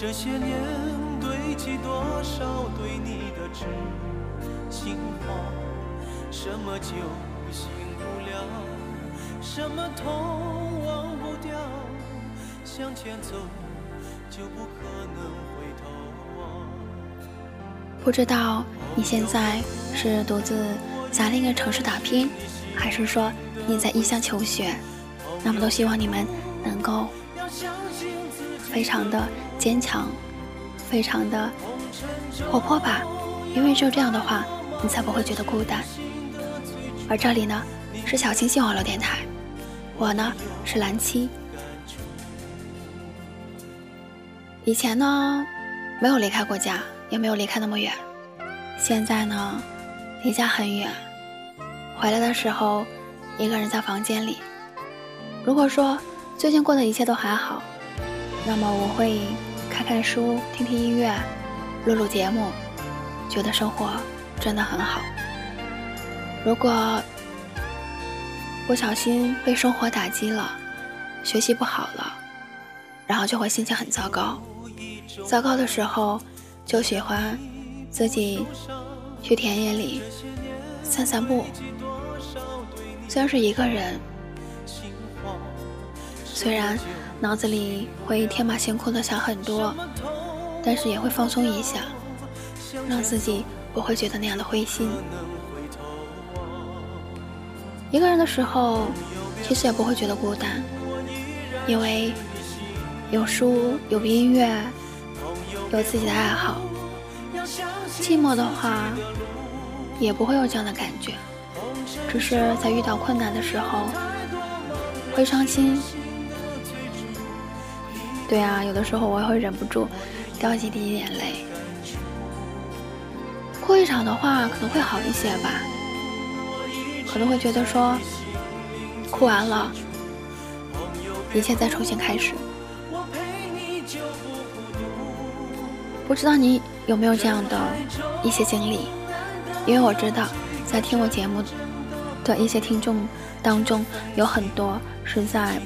这些年堆积多少对你的痴心话？什么酒醒不了？什么痛忘不掉？向前走就不可能回头望。不知道你现在是独自在另一个城市打拼，还是说你在异乡求学？那么都希望你们能够非常的坚强，非常的活泼吧，因为只有这样的话，你才不会觉得孤单。而这里呢，是小清新网络电台，我呢是蓝七。以前呢，没有离开过家，也没有离开那么远。现在呢，离家很远，回来的时候，一个人在房间里。如果说最近过的一切都还好，那么我会看看书、听听音乐、录录节目，觉得生活真的很好。如果不小心被生活打击了，学习不好了，然后就会心情很糟糕。糟糕的时候，就喜欢自己去田野里散散步。虽然是一个人，虽然脑子里会天马行空的想很多，但是也会放松一下，让自己不会觉得那样的灰心。一个人的时候，其实也不会觉得孤单，因为有书，有音乐，有自己的爱好。寂寞的话，也不会有这样的感觉，只是在遇到困难的时候会伤心。对啊，有的时候我也会忍不住掉几滴眼泪。哭一场的话，可能会好一些吧。可能会觉得说，哭完了，一切再重新开始。不知道你有没有这样的一些经历？因为我知道，在听我节目的一些听众当中，有很多是在，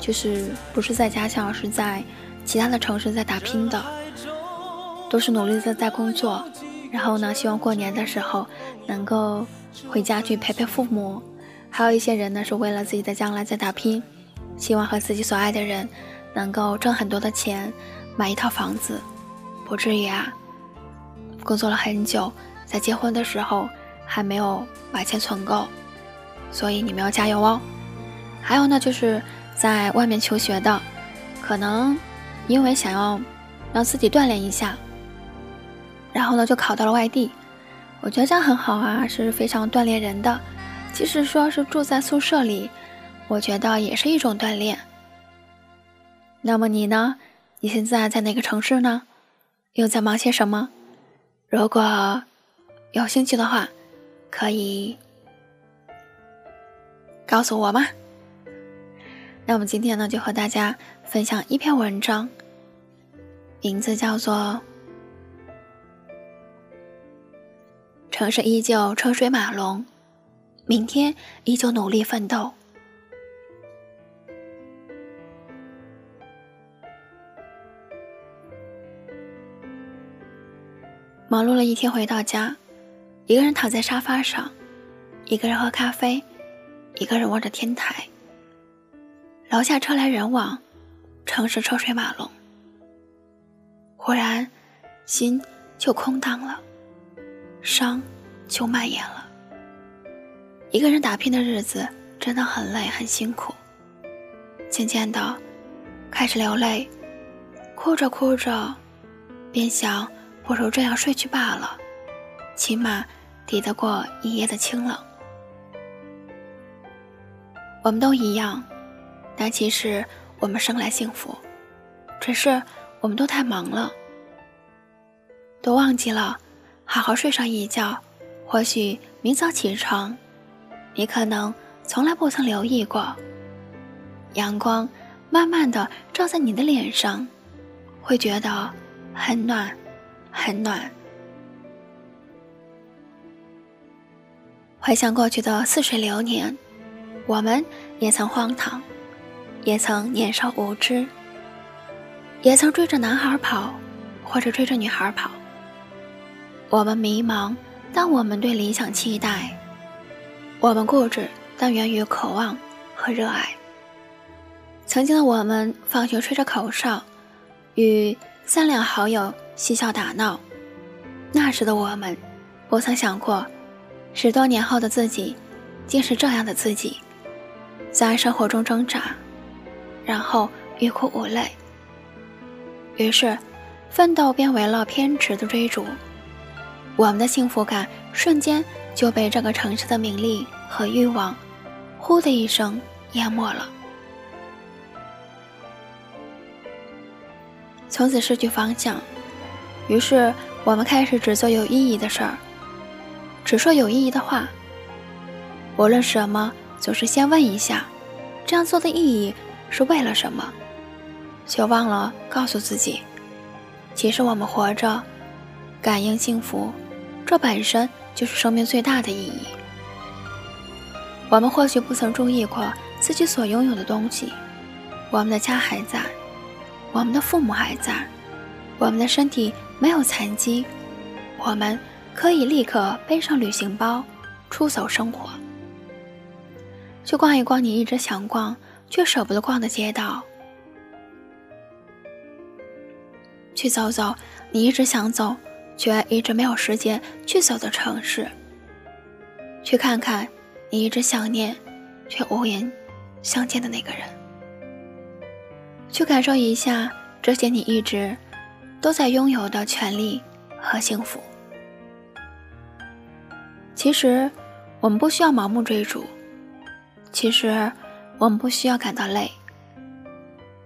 就是不是在家乡，而是在其他的城市在打拼的，都是努力的在工作。然后呢，希望过年的时候能够。回家去陪陪父母，还有一些人呢，是为了自己的将来在打拼，希望和自己所爱的人能够挣很多的钱，买一套房子，不至于啊，工作了很久，在结婚的时候还没有把钱存够，所以你们要加油哦。还有呢，就是在外面求学的，可能因为想要让自己锻炼一下，然后呢就考到了外地。我觉得这样很好啊，是非常锻炼人的。即使说是住在宿舍里，我觉得也是一种锻炼。那么你呢？你现在在哪个城市呢？又在忙些什么？如果有兴趣的话，可以告诉我吗？那我们今天呢，就和大家分享一篇文章，名字叫做。城市依旧车水马龙，明天依旧努力奋斗。忙碌了一天回到家，一个人躺在沙发上，一个人喝咖啡，一个人望着天台。楼下车来人往，城市车水马龙。忽然，心就空荡了。伤就蔓延了。一个人打拼的日子真的很累很辛苦。渐渐的，开始流泪，哭着哭着，便想不如这样睡去罢了，起码抵得过一夜的清冷。我们都一样，但其实我们生来幸福，只是我们都太忙了，都忘记了好好睡上一觉。或许明早起床，你可能从来不曾留意过，阳光慢慢的照在你的脸上，会觉得很暖，很暖。回想过去的似水流年，我们也曾荒唐，也曾年少无知，也曾追着男孩跑，或者追着女孩跑。我们迷茫，但我们对理想期待；我们固执，但源于渴望和热爱。曾经的我们，放学吹着口哨，与三两好友嬉笑打闹。那时的我们，不曾想过。十多年后的自己，竟是这样的自己，在生活中挣扎，然后欲哭无泪。于是，奋斗变为了偏执的追逐，我们的幸福感瞬间就被这个城市的名利和欲望，呼的一声淹没了。从此失去方向，于是我们开始只做有意义的事儿。只说有意义的话。无论什么，总是先问一下，这样做的意义是为了什么？却忘了告诉自己，其实我们活着，感应幸福，这本身就是生命最大的意义。我们或许不曾注意过自己所拥有的东西，我们的家还在，我们的父母还在，我们的身体没有残疾，我们。可以立刻背上旅行包，出走生活，去逛一逛你一直想逛却舍不得逛的街道，去走走你一直想走却一直没有时间去走的城市，去看看你一直想念却无言相见的那个人，去感受一下这些你一直都在拥有的权利和幸福。其实，我们不需要盲目追逐；其实，我们不需要感到累；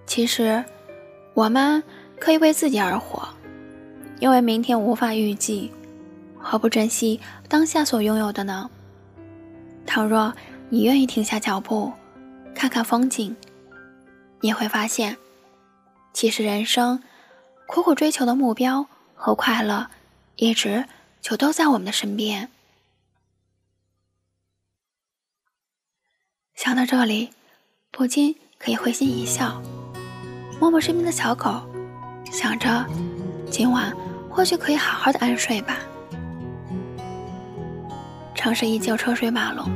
其实，我们可以为自己而活，因为明天无法预计。何不珍惜当下所拥有的呢？倘若你愿意停下脚步，看看风景，你会发现，其实人生苦苦追求的目标和快乐，一直就都在我们的身边。想到这里，不禁可以会心一笑，摸摸身边的小狗，想着今晚或许可以好好的安睡吧。城市依旧车水马龙，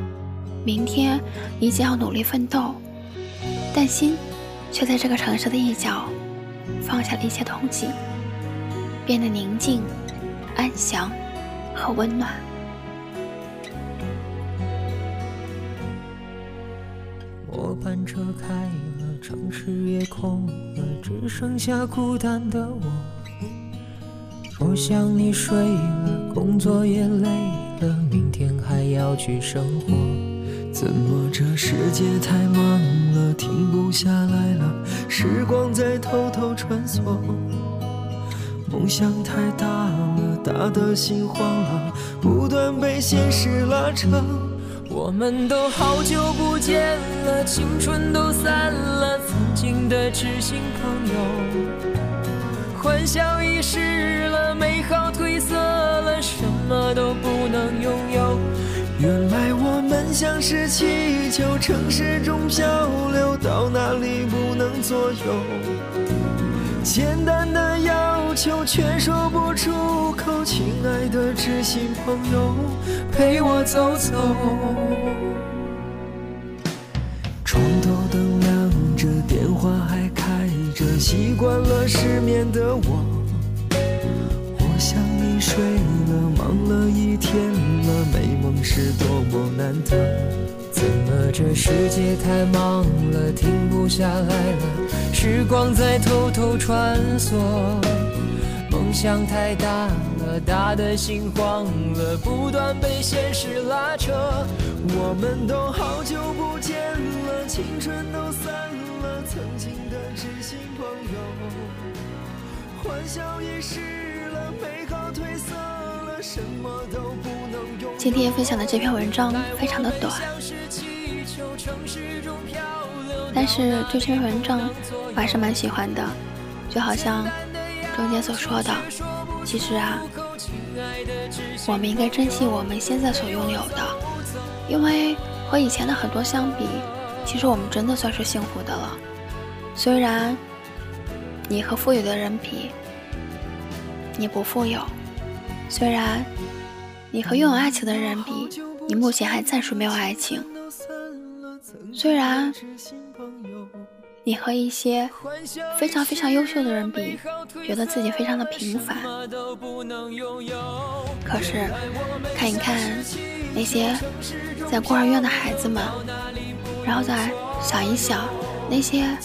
明天依旧要努力奋斗，但心却在这个城市的一角放下了一些东西，变得宁静、安详和温暖。班车开了，城市也空了，只剩下孤单的我。我想你睡了，工作也累了，明天还要去生活。怎么这世界太忙了，停不下来了？时光在偷偷穿梭，梦想太大了，大的心慌了，不断被现实拉扯。我们都好久不见了，青春都散了，曾经的知心朋友，欢笑遗失了，美好褪色了，什么都不能拥有。原来我们像是气球，城市中漂流，到哪里不能左右。简单的要求却说不出口，亲爱的知心朋友，陪我走走。床头灯亮着，电话还开着，习惯了失眠的我。我想你睡了，忙了一天了，美梦是多么难得。怎么这世界太忙了，停不下来了？时光在偷偷穿梭，梦想太大了，大的心慌了，不断被现实拉扯。我们都好久不见了，青春都散了，曾经的知心朋友。欢笑也失了，美好褪色今天分享的这篇文章非常的短，但是这篇文章我还是蛮喜欢的，就好像中间所说的，其实啊，我们应该珍惜我们现在所拥有的，因为和以前的很多相比，其实我们真的算是幸福的了。虽然你和富有的人比，你不富有；虽然。你和拥有爱情的人比，你目前还暂时没有爱情。虽然你和一些非常非常优秀的人比，觉得自己非常的平凡。可是看一看那些在孤儿院的孩子们，然后再想一想那些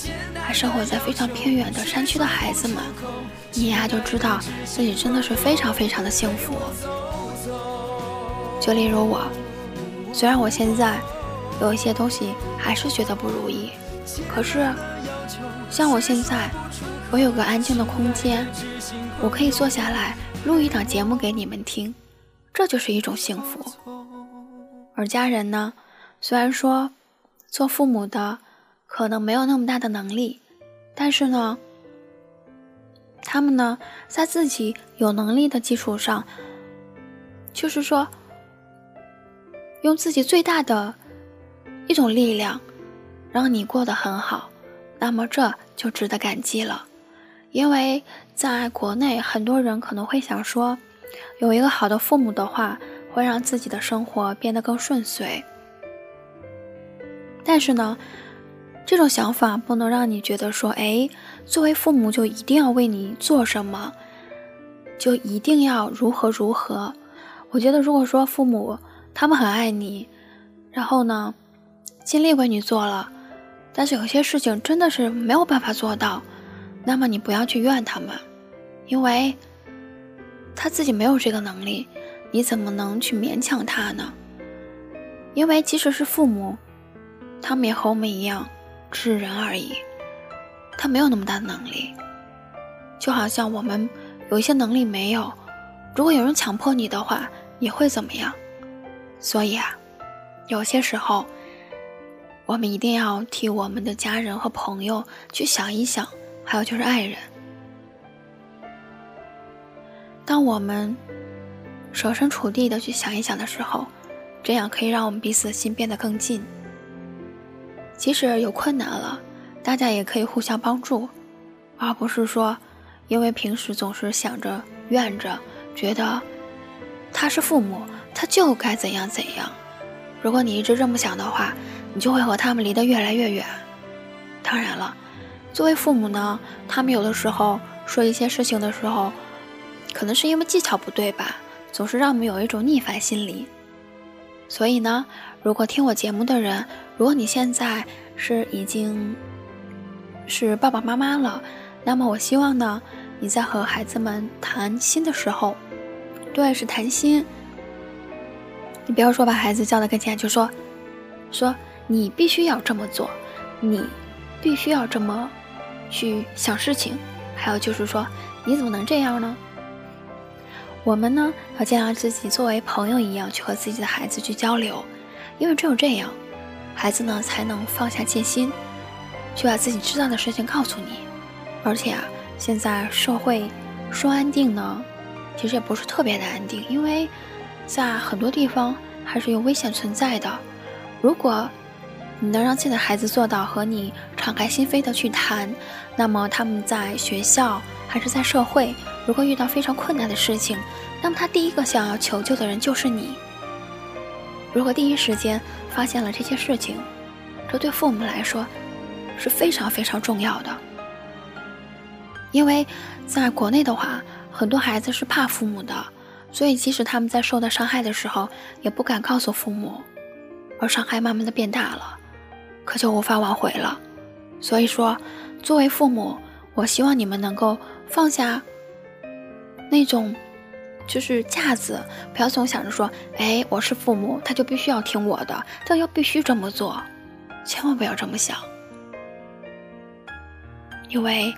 还生活在非常偏远的山区的孩子们，你呀就知道自己真的是非常非常的幸福。就例如我，虽然我现在有一些东西还是觉得不如意，可是像我现在，我有个安静的空间，我可以坐下来录一档节目给你们听，这就是一种幸福。而家人呢，虽然说做父母的可能没有那么大的能力，但是呢，他们呢在自己有能力的基础上，就是说。用自己最大的一种力量，让你过得很好，那么这就值得感激了。因为在国内，很多人可能会想说，有一个好的父母的话，会让自己的生活变得更顺遂。但是呢，这种想法不能让你觉得说，哎，作为父母就一定要为你做什么，就一定要如何如何。我觉得，如果说父母，他们很爱你，然后呢，尽力为你做了，但是有些事情真的是没有办法做到，那么你不要去怨他们，因为他自己没有这个能力，你怎么能去勉强他呢？因为即使是父母，他们也和我们一样，只是人而已，他没有那么大的能力，就好像我们有一些能力没有，如果有人强迫你的话，你会怎么样？所以啊，有些时候，我们一定要替我们的家人和朋友去想一想，还有就是爱人。当我们设身处地的去想一想的时候，这样可以让我们彼此的心变得更近。即使有困难了，大家也可以互相帮助，而不是说，因为平时总是想着怨着，觉得他是父母。他就该怎样怎样。如果你一直这么想的话，你就会和他们离得越来越远。当然了，作为父母呢，他们有的时候说一些事情的时候，可能是因为技巧不对吧，总是让我们有一种逆反心理。所以呢，如果听我节目的人，如果你现在是已经是爸爸妈妈了，那么我希望呢，你在和孩子们谈心的时候，对，是谈心。你不要说把孩子叫到跟前就说，说你必须要这么做，你必须要这么去想事情，还有就是说你怎么能这样呢？我们呢要尽量自己作为朋友一样去和自己的孩子去交流，因为只有这样，孩子呢才能放下戒心，去把自己知道的事情告诉你。而且啊，现在社会说安定呢，其实也不是特别的安定，因为。在很多地方还是有危险存在的。如果你能让自己的孩子做到和你敞开心扉的去谈，那么他们在学校还是在社会，如果遇到非常困难的事情，那么他第一个想要求救的人就是你。如果第一时间发现了这些事情，这对父母来说是非常非常重要的。因为在国内的话，很多孩子是怕父母的。所以，即使他们在受到伤害的时候，也不敢告诉父母，而伤害慢慢的变大了，可就无法挽回了。所以说，作为父母，我希望你们能够放下那种就是架子，不要总想着说，哎，我是父母，他就必须要听我的，他要必须这么做，千万不要这么想，因为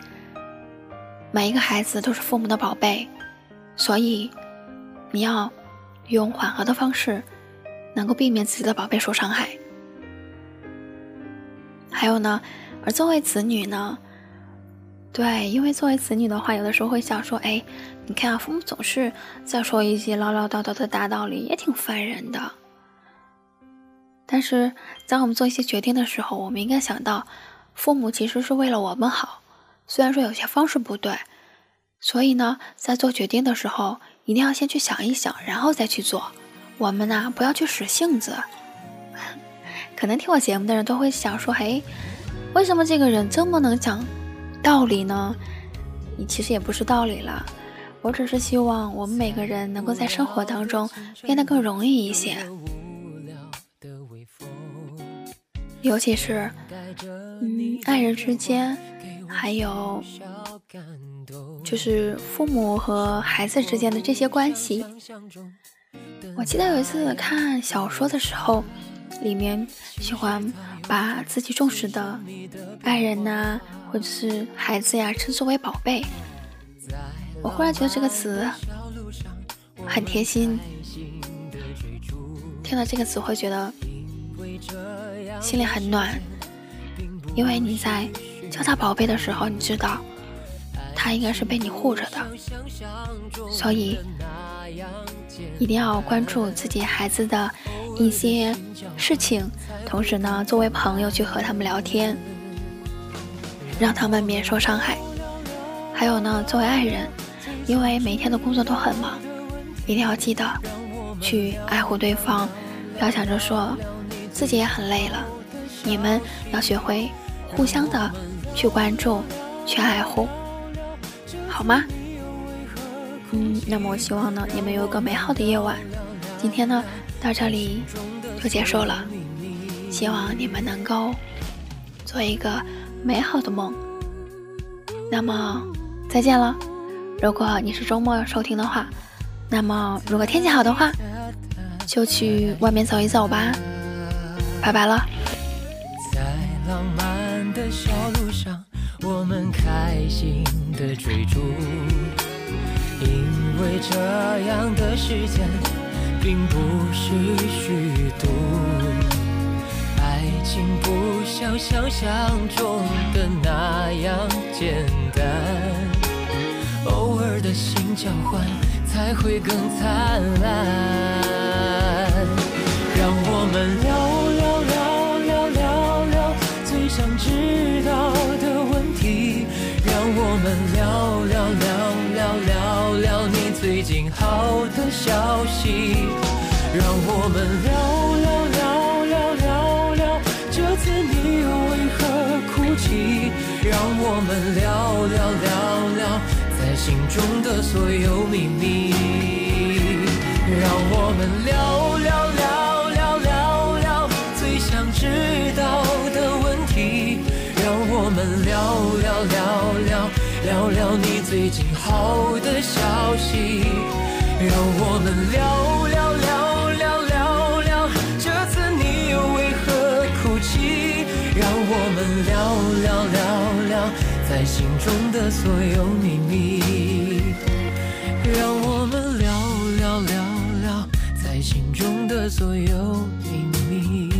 每一个孩子都是父母的宝贝，所以你要用缓和的方式，能够避免自己的宝贝受伤害。还有呢，而作为子女呢，对，因为作为子女的话，有的时候会想说，哎，你看啊，父母总是在说一些唠唠叨叨的大道理，也挺烦人的。但是在我们做一些决定的时候，我们应该想到，父母其实是为了我们好。虽然说有些方式不对，所以呢，在做决定的时候，一定要先去想一想，然后再去做。我们呢，不要去使性子。可能听我节目的人都会想说：“嘿，为什么这个人这么能讲道理呢？”你其实也不是道理了，我只是希望我们每个人能够在生活当中变得更容易一些。尤其是，嗯，爱人之间，还有就是父母和孩子之间的这些关系。我记得有一次看小说的时候，里面喜欢把自己重视的爱人呐，或者是孩子呀，称之为宝贝。我忽然觉得这个词很贴心，听到这个词会觉得。心里很暖，因为你在叫他宝贝的时候，你知道他应该是被你护着的，所以一定要关注自己孩子的一些事情，同时呢，作为朋友去和他们聊天，让他们免受伤害。还有呢，作为爱人，因为每天的工作都很忙，一定要记得去爱护对方，不要想着说。自己也很累了，你们要学会互相的去关注、去爱护，好吗？嗯，那么我希望呢，你们有个美好的夜晚。今天呢，到这里就结束了，希望你们能够做一个美好的梦。那么再见了。如果你是周末收听的话，那么如果天气好的话，就去外面走一走吧。拜拜了在浪漫的小路上我们开心的追逐因为这样的时间并不是虚度情不像想象中的那样简单偶尔的心交换才会更灿烂让我们聊聊聊聊聊聊最想知道的问题，让我们聊聊聊聊聊聊你最近好的消息，让我们聊聊让我们聊聊聊聊在心中的所有秘密，让我们聊聊聊聊聊聊最想知道的问题。让。我们聊聊聊聊聊聊你最近好的消息，让我们聊聊聊聊聊聊这次你又为何哭泣？让我们聊聊聊在心中的所有秘密，让我们聊聊聊聊在心中的所有秘密。